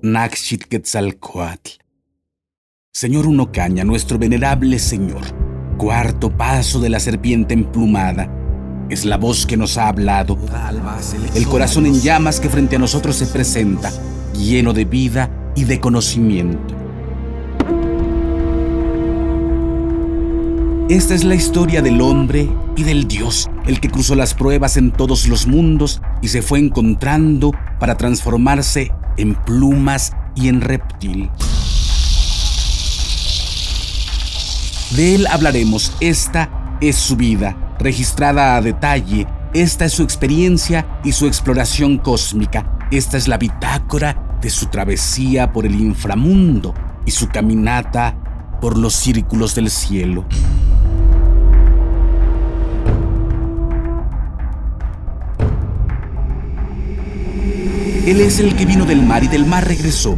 Naxchit Quetzalcoatl. Señor Uno Caña, nuestro venerable Señor, cuarto paso de la serpiente emplumada, es la voz que nos ha hablado, el corazón en llamas que frente a nosotros se presenta, lleno de vida y de conocimiento. Esta es la historia del hombre y del Dios, el que cruzó las pruebas en todos los mundos y se fue encontrando para transformarse en plumas y en reptil. De él hablaremos, esta es su vida, registrada a detalle, esta es su experiencia y su exploración cósmica, esta es la bitácora de su travesía por el inframundo y su caminata por los círculos del cielo. Él es el que vino del mar y del mar regresó,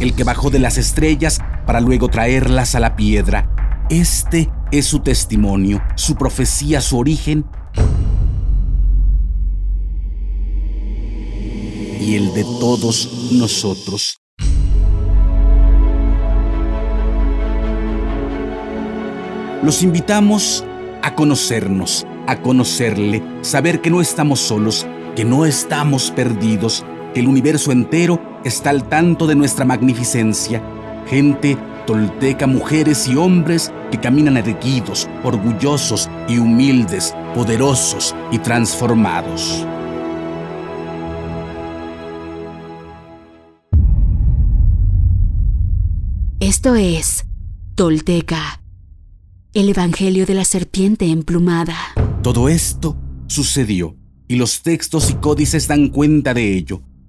el que bajó de las estrellas para luego traerlas a la piedra. Este es su testimonio, su profecía, su origen y el de todos nosotros. Los invitamos a conocernos, a conocerle, saber que no estamos solos, que no estamos perdidos, que el universo entero está al tanto de nuestra magnificencia. Gente tolteca, mujeres y hombres que caminan erguidos, orgullosos y humildes, poderosos y transformados. Esto es Tolteca, el Evangelio de la Serpiente Emplumada. Todo esto sucedió y los textos y códices dan cuenta de ello.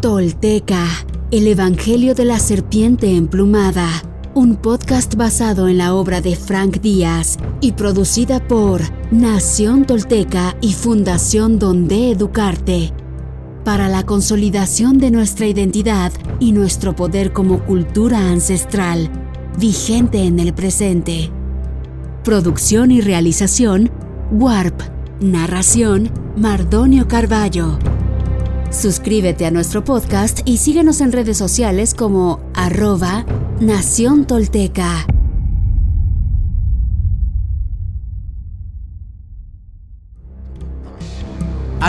Tolteca, el Evangelio de la Serpiente Emplumada, un podcast basado en la obra de Frank Díaz y producida por Nación Tolteca y Fundación Donde Educarte para la consolidación de nuestra identidad y nuestro poder como cultura ancestral, vigente en el presente. Producción y realización, Warp. Narración, Mardonio Carballo. Suscríbete a nuestro podcast y síguenos en redes sociales como arroba Nación Tolteca.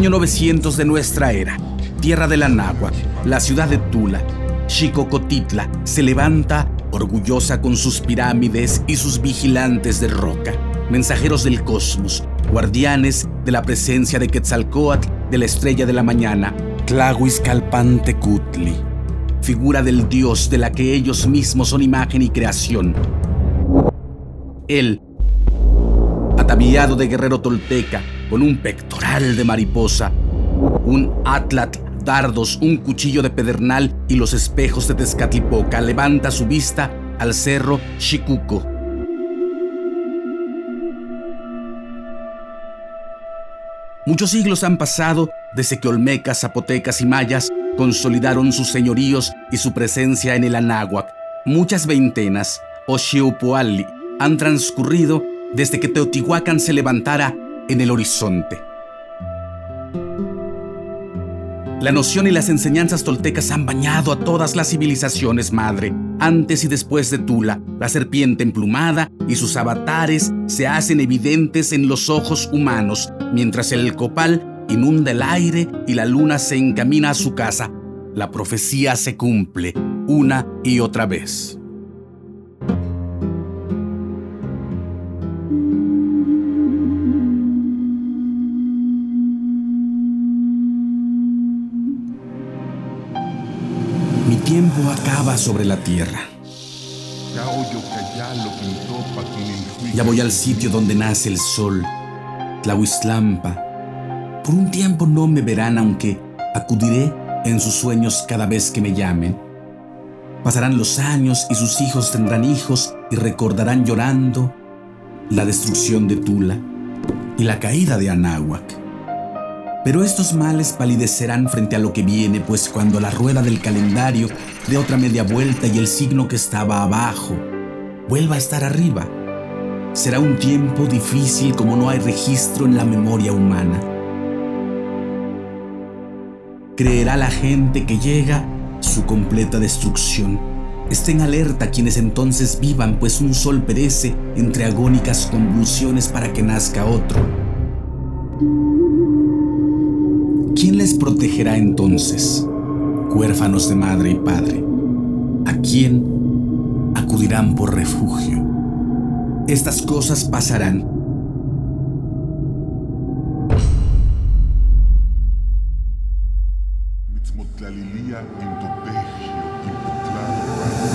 Año 900 de nuestra era, tierra de la náhuatl, la ciudad de Tula, Xicocotitla, se levanta orgullosa con sus pirámides y sus vigilantes de roca, mensajeros del cosmos, guardianes de la presencia de Quetzalcoatl, de la estrella de la mañana, Tlahuizcalpantecutli, figura del dios de la que ellos mismos son imagen y creación. Él, ataviado de guerrero tolteca, con un pectoral de mariposa, un atlat, dardos, un cuchillo de pedernal y los espejos de Tezcatlipoca, levanta su vista al cerro Chicuco. Muchos siglos han pasado desde que olmecas, zapotecas y mayas consolidaron sus señoríos y su presencia en el Anáhuac. Muchas veintenas, o han transcurrido desde que Teotihuacán se levantara en el horizonte. La noción y las enseñanzas toltecas han bañado a todas las civilizaciones madre. Antes y después de Tula, la serpiente emplumada y sus avatares se hacen evidentes en los ojos humanos, mientras el copal inunda el aire y la luna se encamina a su casa. La profecía se cumple una y otra vez. Sobre la tierra. Ya voy al sitio donde nace el sol, Tlahuizlampa. Por un tiempo no me verán, aunque acudiré en sus sueños cada vez que me llamen. Pasarán los años y sus hijos tendrán hijos y recordarán llorando la destrucción de Tula y la caída de Anáhuac. Pero estos males palidecerán frente a lo que viene, pues cuando la rueda del calendario dé otra media vuelta y el signo que estaba abajo vuelva a estar arriba, será un tiempo difícil como no hay registro en la memoria humana. Creerá la gente que llega su completa destrucción. Estén alerta quienes entonces vivan, pues un sol perece entre agónicas convulsiones para que nazca otro. ¿Quién les protegerá entonces? Huérfanos de madre y padre. ¿A quién acudirán por refugio? Estas cosas pasarán.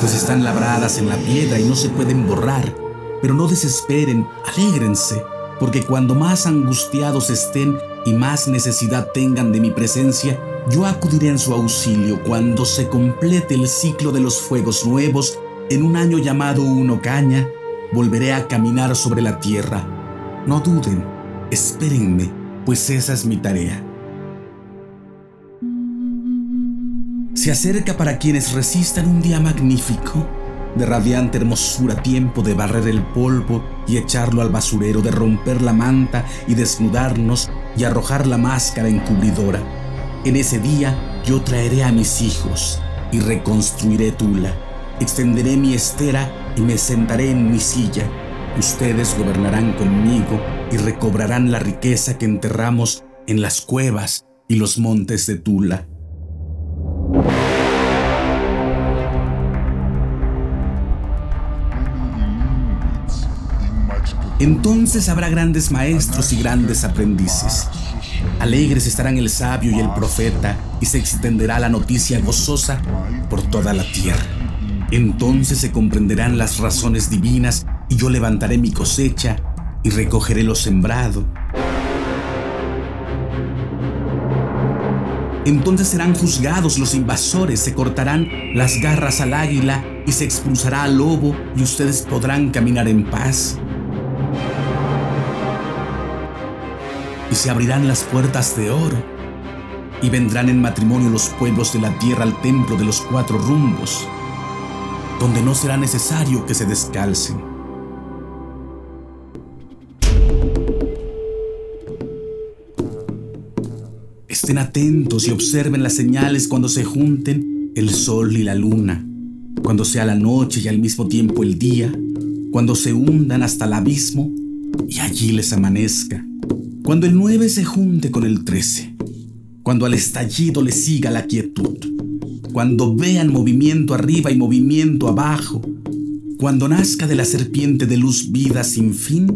Pues están labradas en la piedra y no se pueden borrar. Pero no desesperen, alégrense, porque cuando más angustiados estén, y más necesidad tengan de mi presencia, yo acudiré en su auxilio cuando se complete el ciclo de los fuegos nuevos en un año llamado Uno Caña, volveré a caminar sobre la tierra. No duden, espérenme, pues esa es mi tarea. Se acerca para quienes resistan un día magnífico, de radiante hermosura, tiempo de barrer el polvo y echarlo al basurero, de romper la manta y desnudarnos y arrojar la máscara encubridora. En ese día yo traeré a mis hijos y reconstruiré Tula. Extenderé mi estera y me sentaré en mi silla. Ustedes gobernarán conmigo y recobrarán la riqueza que enterramos en las cuevas y los montes de Tula. Entonces habrá grandes maestros y grandes aprendices. Alegres estarán el sabio y el profeta, y se extenderá la noticia gozosa por toda la tierra. Entonces se comprenderán las razones divinas, y yo levantaré mi cosecha y recogeré lo sembrado. Entonces serán juzgados los invasores, se cortarán las garras al águila y se expulsará al lobo, y ustedes podrán caminar en paz. Y se abrirán las puertas de oro, y vendrán en matrimonio los pueblos de la tierra al templo de los cuatro rumbos, donde no será necesario que se descalcen. Estén atentos y observen las señales cuando se junten el sol y la luna, cuando sea la noche y al mismo tiempo el día, cuando se hundan hasta el abismo y allí les amanezca. Cuando el 9 se junte con el 13, cuando al estallido le siga la quietud, cuando vean movimiento arriba y movimiento abajo, cuando nazca de la serpiente de luz vida sin fin,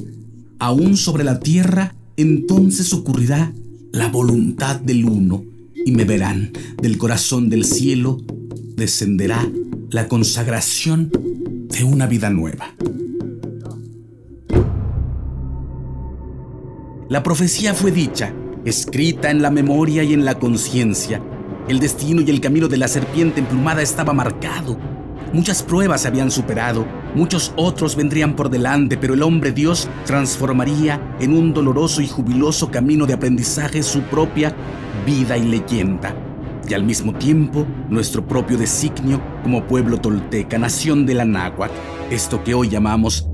aún sobre la tierra, entonces ocurrirá la voluntad del uno y me verán. Del corazón del cielo, descenderá la consagración de una vida nueva. La profecía fue dicha, escrita en la memoria y en la conciencia. El destino y el camino de la serpiente emplumada estaba marcado. Muchas pruebas se habían superado, muchos otros vendrían por delante, pero el hombre Dios transformaría en un doloroso y jubiloso camino de aprendizaje su propia vida y leyenda. Y al mismo tiempo, nuestro propio designio como pueblo tolteca, nación de la náhuatl, esto que hoy llamamos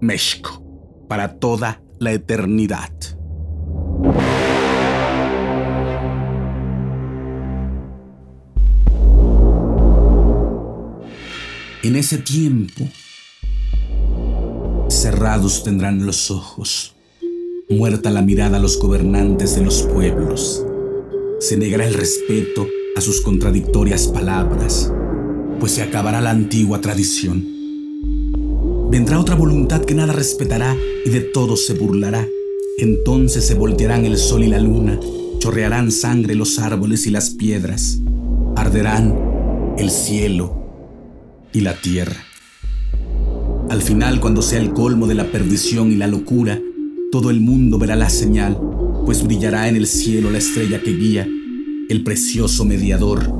México, para toda la eternidad. En ese tiempo, cerrados tendrán los ojos, muerta la mirada a los gobernantes de los pueblos, se negará el respeto a sus contradictorias palabras, pues se acabará la antigua tradición Vendrá otra voluntad que nada respetará y de todo se burlará. Entonces se voltearán el sol y la luna, chorrearán sangre los árboles y las piedras, arderán el cielo y la tierra. Al final, cuando sea el colmo de la perdición y la locura, todo el mundo verá la señal, pues brillará en el cielo la estrella que guía, el precioso mediador.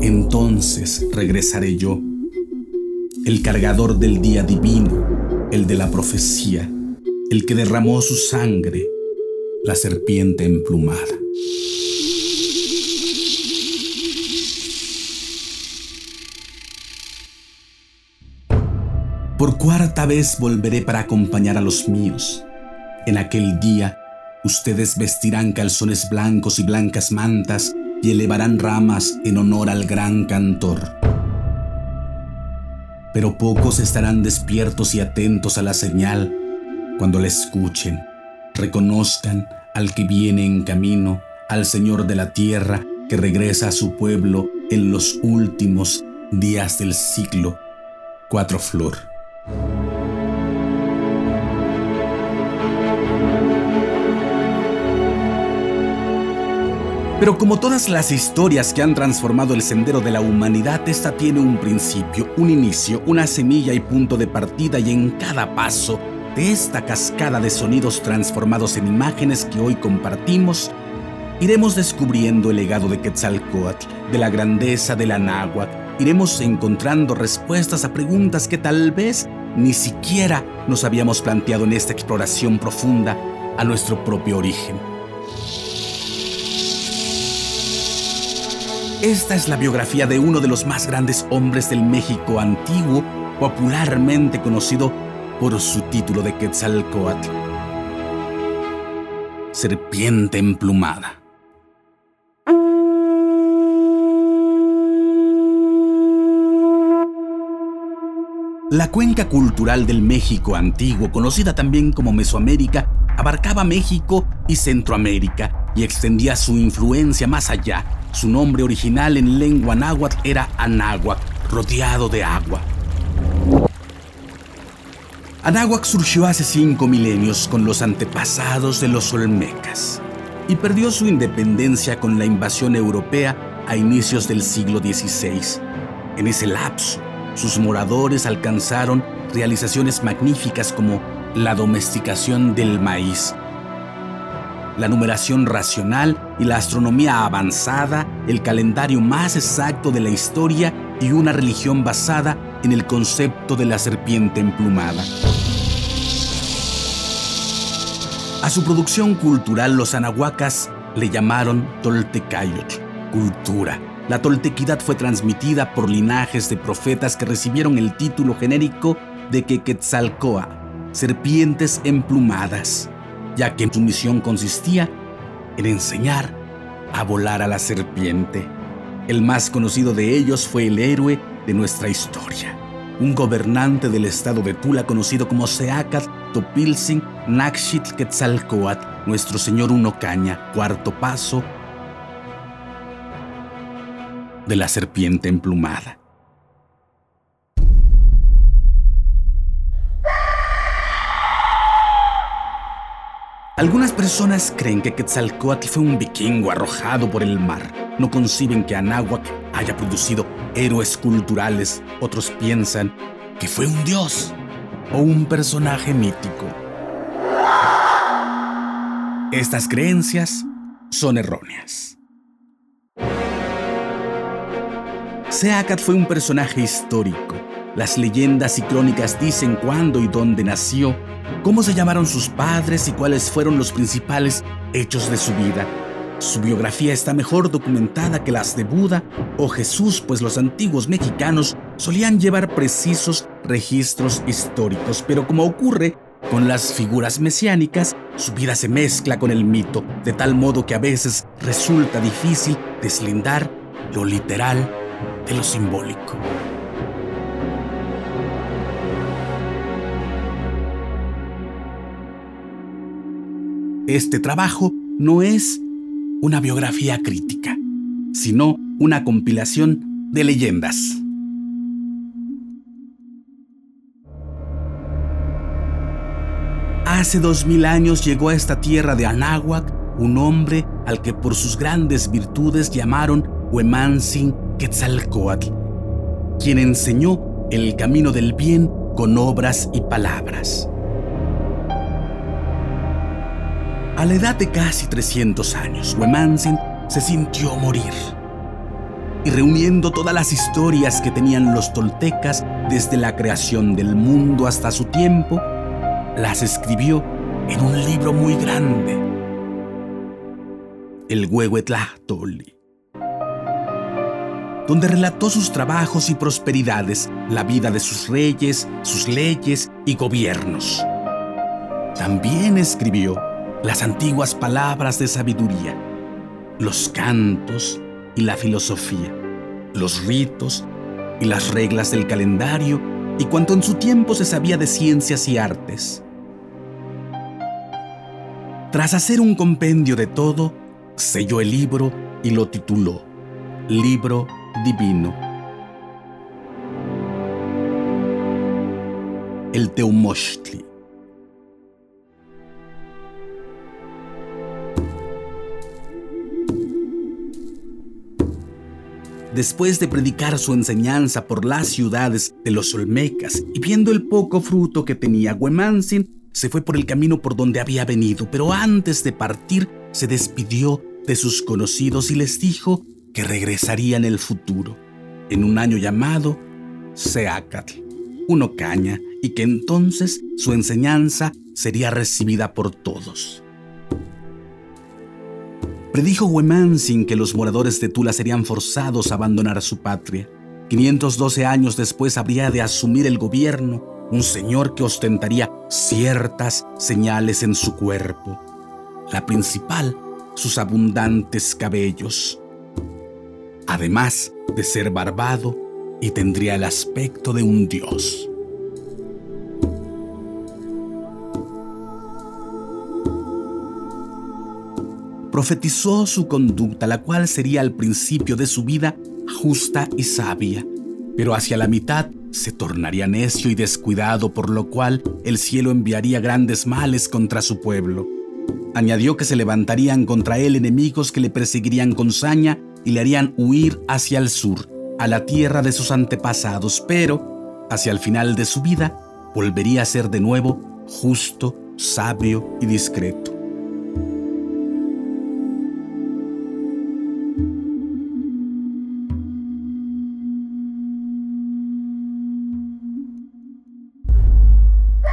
Entonces regresaré yo, el cargador del día divino, el de la profecía, el que derramó su sangre, la serpiente emplumada. Por cuarta vez volveré para acompañar a los míos. En aquel día, ustedes vestirán calzones blancos y blancas mantas y elevarán ramas en honor al gran cantor. Pero pocos estarán despiertos y atentos a la señal cuando la escuchen, reconozcan al que viene en camino, al Señor de la tierra que regresa a su pueblo en los últimos días del siglo. Cuatro Flor. Pero como todas las historias que han transformado el sendero de la humanidad, esta tiene un principio, un inicio, una semilla y punto de partida y en cada paso de esta cascada de sonidos transformados en imágenes que hoy compartimos, iremos descubriendo el legado de Quetzalcoatl, de la grandeza de la náhuatl, iremos encontrando respuestas a preguntas que tal vez ni siquiera nos habíamos planteado en esta exploración profunda a nuestro propio origen. Esta es la biografía de uno de los más grandes hombres del México antiguo, popularmente conocido por su título de Quetzalcoatl. Serpiente emplumada. La cuenca cultural del México antiguo, conocida también como Mesoamérica, abarcaba México y Centroamérica y extendía su influencia más allá. Su nombre original en lengua náhuatl era Anáhuac, rodeado de agua. Anáhuac surgió hace cinco milenios con los antepasados de los Olmecas y perdió su independencia con la invasión europea a inicios del siglo XVI. En ese lapso, sus moradores alcanzaron realizaciones magníficas como la domesticación del maíz, la numeración racional y la astronomía avanzada, el calendario más exacto de la historia y una religión basada en el concepto de la serpiente emplumada. A su producción cultural los anahuacas le llamaron Toltecayotl, cultura, la toltequidad fue transmitida por linajes de profetas que recibieron el título genérico de Quetzalcoa, serpientes emplumadas, ya que su misión consistía en enseñar a volar a la serpiente. El más conocido de ellos fue el héroe de nuestra historia, un gobernante del estado de Tula conocido como Seacat Topilsin Nakshit Quetzalcoatl, nuestro señor Uno Caña, cuarto paso de la serpiente emplumada. Algunas personas creen que Quetzalcoatl fue un vikingo arrojado por el mar. No conciben que Anáhuac haya producido héroes culturales. Otros piensan que fue un dios o un personaje mítico. Estas creencias son erróneas. Seacat fue un personaje histórico. Las leyendas y crónicas dicen cuándo y dónde nació, cómo se llamaron sus padres y cuáles fueron los principales hechos de su vida. Su biografía está mejor documentada que las de Buda o Jesús, pues los antiguos mexicanos solían llevar precisos registros históricos, pero como ocurre con las figuras mesiánicas, su vida se mezcla con el mito, de tal modo que a veces resulta difícil deslindar lo literal de lo simbólico. Este trabajo no es una biografía crítica, sino una compilación de leyendas. Hace dos mil años llegó a esta tierra de Anáhuac un hombre al que por sus grandes virtudes llamaron Huemansin Quetzalcoatl, quien enseñó el camino del bien con obras y palabras. A la edad de casi 300 años, Wemansin se sintió morir. Y reuniendo todas las historias que tenían los toltecas desde la creación del mundo hasta su tiempo, las escribió en un libro muy grande, el Huehuetlahtoli, donde relató sus trabajos y prosperidades, la vida de sus reyes, sus leyes y gobiernos. También escribió las antiguas palabras de sabiduría, los cantos y la filosofía, los ritos y las reglas del calendario y cuanto en su tiempo se sabía de ciencias y artes. Tras hacer un compendio de todo, selló el libro y lo tituló Libro Divino. El Teumochtli. Después de predicar su enseñanza por las ciudades de los Olmecas y viendo el poco fruto que tenía Huemansin, se fue por el camino por donde había venido, pero antes de partir se despidió de sus conocidos y les dijo que regresaría en el futuro, en un año llamado Seacatl, un ocaña, y que entonces su enseñanza sería recibida por todos. Predijo Huemansin que los moradores de Tula serían forzados a abandonar su patria. 512 años después habría de asumir el gobierno un señor que ostentaría ciertas señales en su cuerpo. La principal, sus abundantes cabellos. Además de ser barbado y tendría el aspecto de un dios. Profetizó su conducta, la cual sería al principio de su vida justa y sabia, pero hacia la mitad se tornaría necio y descuidado, por lo cual el cielo enviaría grandes males contra su pueblo. Añadió que se levantarían contra él enemigos que le perseguirían con saña y le harían huir hacia el sur, a la tierra de sus antepasados, pero hacia el final de su vida volvería a ser de nuevo justo, sabio y discreto.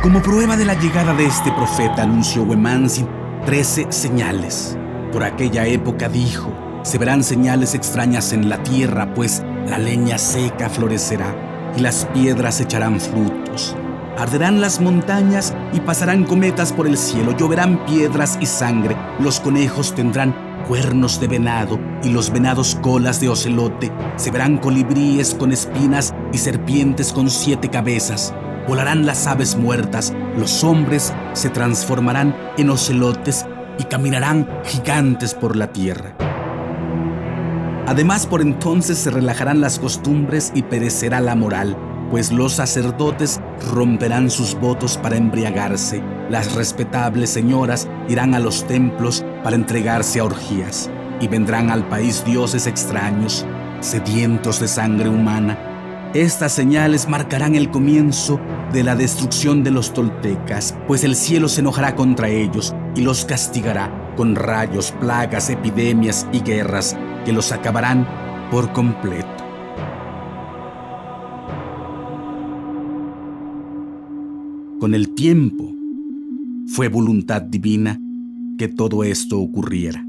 Como prueba de la llegada de este profeta, anunció Wemansin trece señales. Por aquella época dijo, se verán señales extrañas en la tierra, pues la leña seca florecerá y las piedras echarán frutos. Arderán las montañas y pasarán cometas por el cielo, lloverán piedras y sangre, los conejos tendrán cuernos de venado y los venados colas de ocelote, se verán colibríes con espinas y serpientes con siete cabezas volarán las aves muertas, los hombres se transformarán en ocelotes y caminarán gigantes por la tierra. Además, por entonces se relajarán las costumbres y perecerá la moral, pues los sacerdotes romperán sus votos para embriagarse, las respetables señoras irán a los templos para entregarse a orgías, y vendrán al país dioses extraños, sedientos de sangre humana, estas señales marcarán el comienzo de la destrucción de los toltecas, pues el cielo se enojará contra ellos y los castigará con rayos, plagas, epidemias y guerras que los acabarán por completo. Con el tiempo, fue voluntad divina que todo esto ocurriera.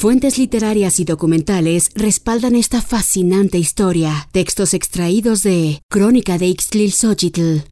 Fuentes literarias y documentales respaldan esta fascinante historia. Textos extraídos de Crónica de Ixtlilxochitl,